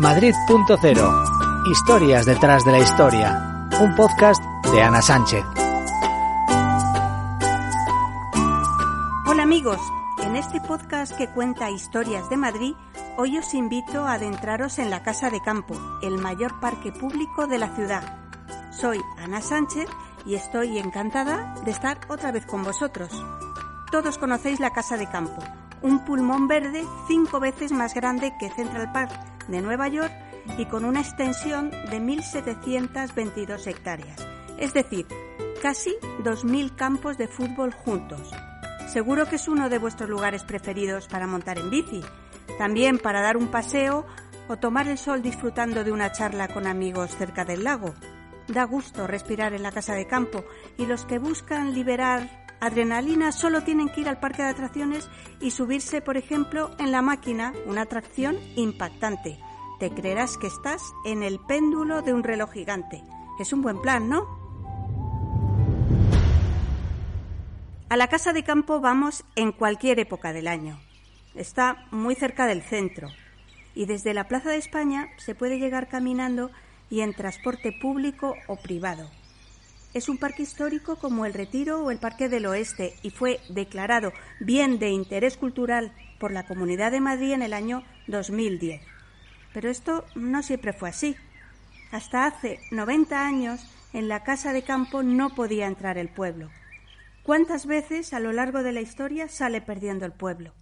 Madrid.0 Historias detrás de la historia. Un podcast de Ana Sánchez. Hola amigos, en este podcast que cuenta historias de Madrid, hoy os invito a adentraros en la Casa de Campo, el mayor parque público de la ciudad. Soy Ana Sánchez y estoy encantada de estar otra vez con vosotros. Todos conocéis la Casa de Campo, un pulmón verde cinco veces más grande que Central Park de Nueva York y con una extensión de 1.722 hectáreas, es decir, casi 2.000 campos de fútbol juntos. Seguro que es uno de vuestros lugares preferidos para montar en bici, también para dar un paseo o tomar el sol disfrutando de una charla con amigos cerca del lago. Da gusto respirar en la casa de campo y los que buscan liberar adrenalina solo tienen que ir al parque de atracciones y subirse, por ejemplo, en la máquina, una atracción impactante. Te creerás que estás en el péndulo de un reloj gigante. Es un buen plan, ¿no? A la casa de campo vamos en cualquier época del año. Está muy cerca del centro y desde la Plaza de España se puede llegar caminando y en transporte público o privado. Es un parque histórico como el Retiro o el Parque del Oeste y fue declarado bien de interés cultural por la Comunidad de Madrid en el año 2010. Pero esto no siempre fue así. Hasta hace 90 años en la casa de campo no podía entrar el pueblo. ¿Cuántas veces a lo largo de la historia sale perdiendo el pueblo?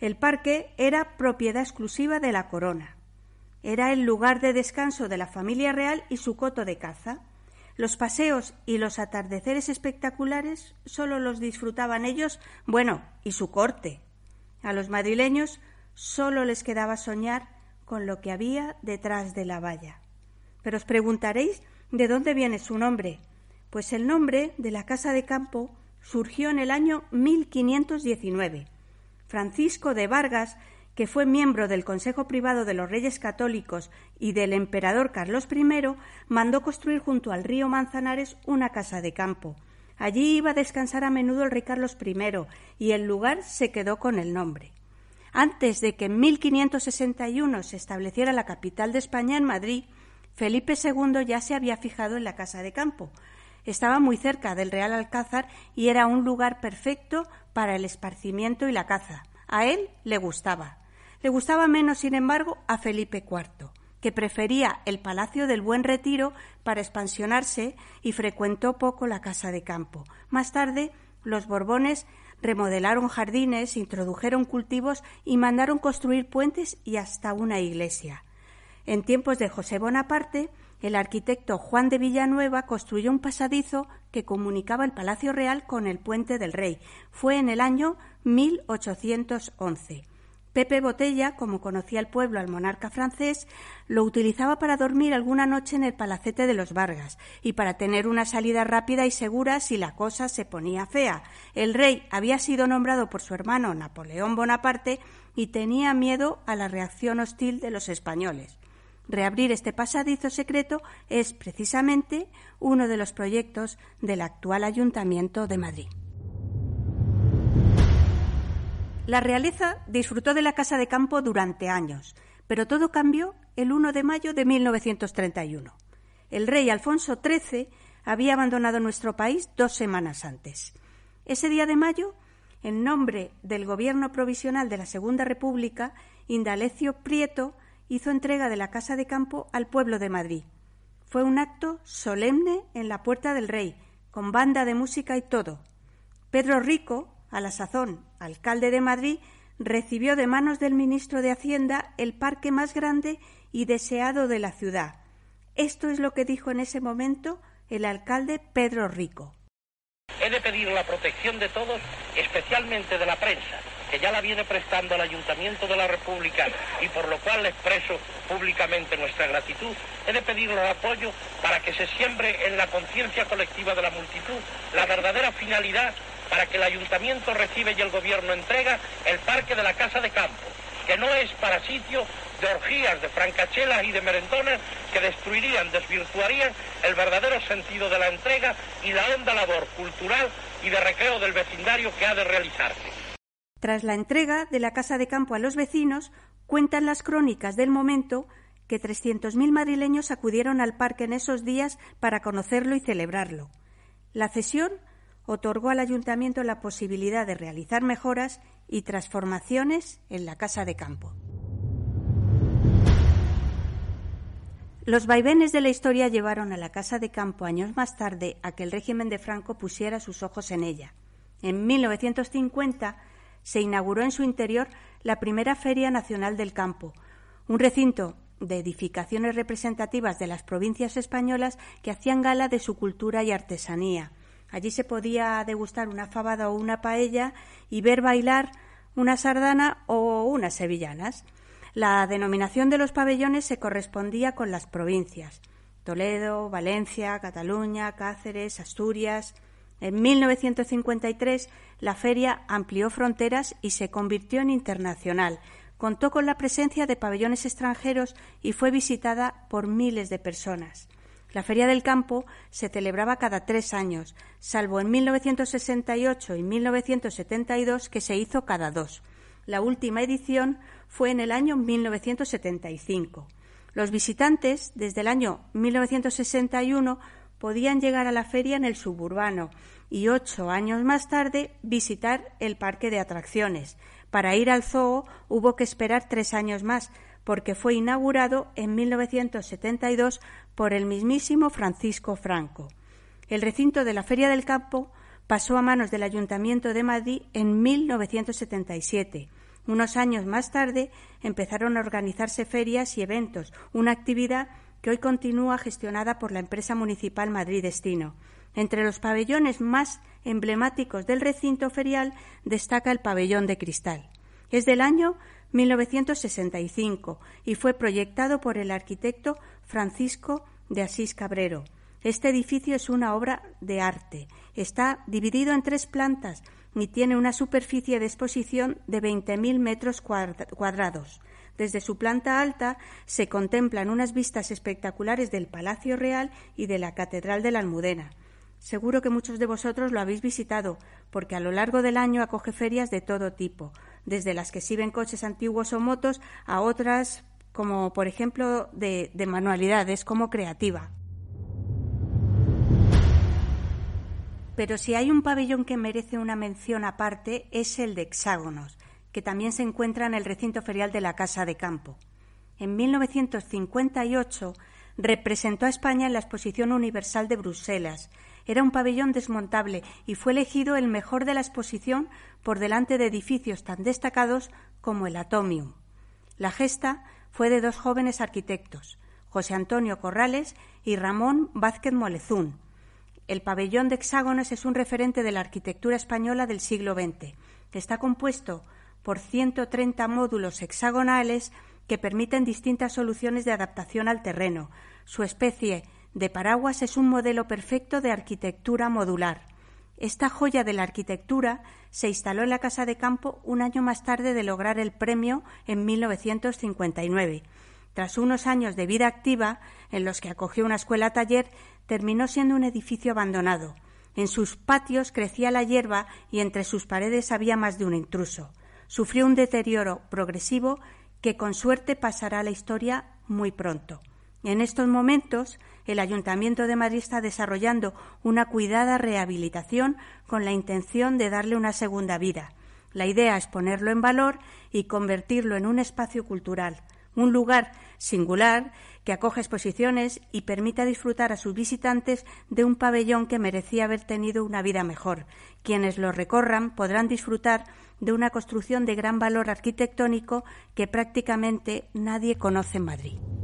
El parque era propiedad exclusiva de la corona. Era el lugar de descanso de la familia real y su coto de caza. Los paseos y los atardeceres espectaculares solo los disfrutaban ellos, bueno, y su corte. A los madrileños solo les quedaba soñar con lo que había detrás de la valla. Pero os preguntaréis de dónde viene su nombre. Pues el nombre de la casa de campo surgió en el año 1519. Francisco de Vargas que fue miembro del Consejo Privado de los Reyes Católicos y del emperador Carlos I, mandó construir junto al río Manzanares una casa de campo. Allí iba a descansar a menudo el rey Carlos I y el lugar se quedó con el nombre. Antes de que en 1561 se estableciera la capital de España en Madrid, Felipe II ya se había fijado en la casa de campo. Estaba muy cerca del Real Alcázar y era un lugar perfecto para el esparcimiento y la caza. A él le gustaba. Le gustaba menos, sin embargo, a Felipe IV, que prefería el Palacio del Buen Retiro para expansionarse y frecuentó poco la casa de campo. Más tarde, los Borbones remodelaron jardines, introdujeron cultivos y mandaron construir puentes y hasta una iglesia. En tiempos de José Bonaparte, el arquitecto Juan de Villanueva construyó un pasadizo que comunicaba el Palacio Real con el Puente del Rey. Fue en el año 1811. Pepe Botella, como conocía el pueblo al monarca francés, lo utilizaba para dormir alguna noche en el palacete de los Vargas y para tener una salida rápida y segura si la cosa se ponía fea. El rey había sido nombrado por su hermano Napoleón Bonaparte y tenía miedo a la reacción hostil de los españoles. Reabrir este pasadizo secreto es precisamente uno de los proyectos del actual Ayuntamiento de Madrid. La realeza disfrutó de la casa de campo durante años, pero todo cambió el 1 de mayo de 1931. El rey Alfonso XIII había abandonado nuestro país dos semanas antes. Ese día de mayo, en nombre del Gobierno Provisional de la Segunda República, Indalecio Prieto hizo entrega de la casa de campo al pueblo de Madrid. Fue un acto solemne en la puerta del rey, con banda de música y todo. Pedro Rico, a la sazón alcalde de Madrid, recibió de manos del ministro de Hacienda el parque más grande y deseado de la ciudad. Esto es lo que dijo en ese momento el alcalde Pedro Rico. he de pedir la protección de todos, especialmente de la prensa, que ya la viene prestando al Ayuntamiento de la República y por lo cual expreso públicamente nuestra gratitud, he de pedir el apoyo para que se siembre en la conciencia colectiva de la multitud la verdadera finalidad para que el Ayuntamiento recibe y el Gobierno entrega el Parque de la Casa de Campo, que no es para sitio de orgías, de francachelas y de merendones que destruirían, desvirtuarían el verdadero sentido de la entrega y la honda labor cultural y de recreo del vecindario que ha de realizarse. Tras la entrega de la casa de campo a los vecinos, cuentan las crónicas del momento que 300.000 madrileños acudieron al parque en esos días para conocerlo y celebrarlo. La cesión otorgó al ayuntamiento la posibilidad de realizar mejoras y transformaciones en la casa de campo. Los vaivenes de la historia llevaron a la Casa de Campo años más tarde a que el régimen de Franco pusiera sus ojos en ella. En 1950 se inauguró en su interior la primera Feria Nacional del Campo, un recinto de edificaciones representativas de las provincias españolas que hacían gala de su cultura y artesanía. Allí se podía degustar una fabada o una paella y ver bailar una sardana o unas sevillanas. La denominación de los pabellones se correspondía con las provincias Toledo, Valencia, Cataluña, Cáceres, Asturias. En 1953 la feria amplió fronteras y se convirtió en internacional. Contó con la presencia de pabellones extranjeros y fue visitada por miles de personas. La Feria del Campo se celebraba cada tres años, salvo en 1968 y 1972 que se hizo cada dos. La última edición fue en el año 1975. Los visitantes, desde el año 1961, podían llegar a la feria en el suburbano y ocho años más tarde visitar el parque de atracciones. Para ir al zoo hubo que esperar tres años más, porque fue inaugurado en 1972 por el mismísimo Francisco Franco. El recinto de la Feria del Campo pasó a manos del Ayuntamiento de Madrid en 1977. Unos años más tarde empezaron a organizarse ferias y eventos, una actividad que hoy continúa gestionada por la empresa municipal Madrid Destino. Entre los pabellones más emblemáticos del recinto ferial destaca el pabellón de cristal. Es del año 1965 y fue proyectado por el arquitecto Francisco de Asís Cabrero. Este edificio es una obra de arte. Está dividido en tres plantas y tiene una superficie de exposición de 20.000 metros cuadrados. Desde su planta alta se contemplan unas vistas espectaculares del Palacio Real y de la Catedral de la Almudena. Seguro que muchos de vosotros lo habéis visitado, porque a lo largo del año acoge ferias de todo tipo, desde las que sirven coches antiguos o motos a otras como por ejemplo de, de manualidades como creativa. Pero si hay un pabellón que merece una mención aparte es el de hexágonos, que también se encuentra en el recinto ferial de la Casa de Campo. En 1958 representó a España en la Exposición Universal de Bruselas. Era un pabellón desmontable y fue elegido el mejor de la exposición por delante de edificios tan destacados como el Atomium. La gesta fue de dos jóvenes arquitectos, José Antonio Corrales y Ramón Vázquez Molezún, el pabellón de hexágonos es un referente de la arquitectura española del siglo XX. Está compuesto por 130 módulos hexagonales que permiten distintas soluciones de adaptación al terreno. Su especie de paraguas es un modelo perfecto de arquitectura modular. Esta joya de la arquitectura se instaló en la Casa de Campo un año más tarde de lograr el premio en 1959. Tras unos años de vida activa, en los que acogió una escuela taller, terminó siendo un edificio abandonado. En sus patios crecía la hierba y entre sus paredes había más de un intruso. Sufrió un deterioro progresivo que con suerte pasará a la historia muy pronto. En estos momentos, el Ayuntamiento de Madrid está desarrollando una cuidada rehabilitación con la intención de darle una segunda vida. La idea es ponerlo en valor y convertirlo en un espacio cultural, un lugar singular que acoge exposiciones y permita disfrutar a sus visitantes de un pabellón que merecía haber tenido una vida mejor. Quienes lo recorran podrán disfrutar de una construcción de gran valor arquitectónico que prácticamente nadie conoce en Madrid.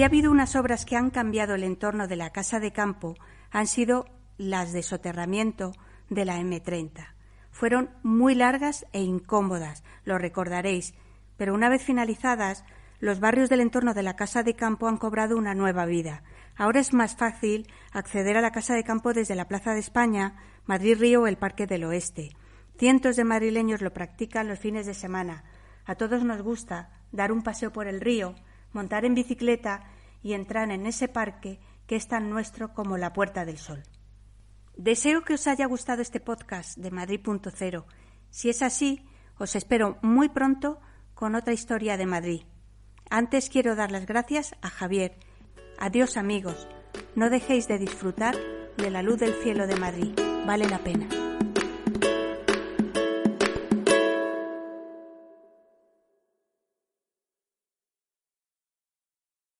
Si ha habido unas obras que han cambiado el entorno de la casa de campo, han sido las de soterramiento de la M30. Fueron muy largas e incómodas, lo recordaréis, pero una vez finalizadas, los barrios del entorno de la Casa de Campo han cobrado una nueva vida. Ahora es más fácil acceder a la Casa de Campo desde la Plaza de España, Madrid Río o el Parque del Oeste. Cientos de madrileños lo practican los fines de semana. A todos nos gusta dar un paseo por el río, montar en bicicleta y entrar en ese parque que es tan nuestro como la Puerta del Sol. Deseo que os haya gustado este podcast de Madrid.0. Si es así, os espero muy pronto con otra historia de Madrid. Antes quiero dar las gracias a Javier. Adiós amigos. No dejéis de disfrutar de la luz del cielo de Madrid. Vale la pena.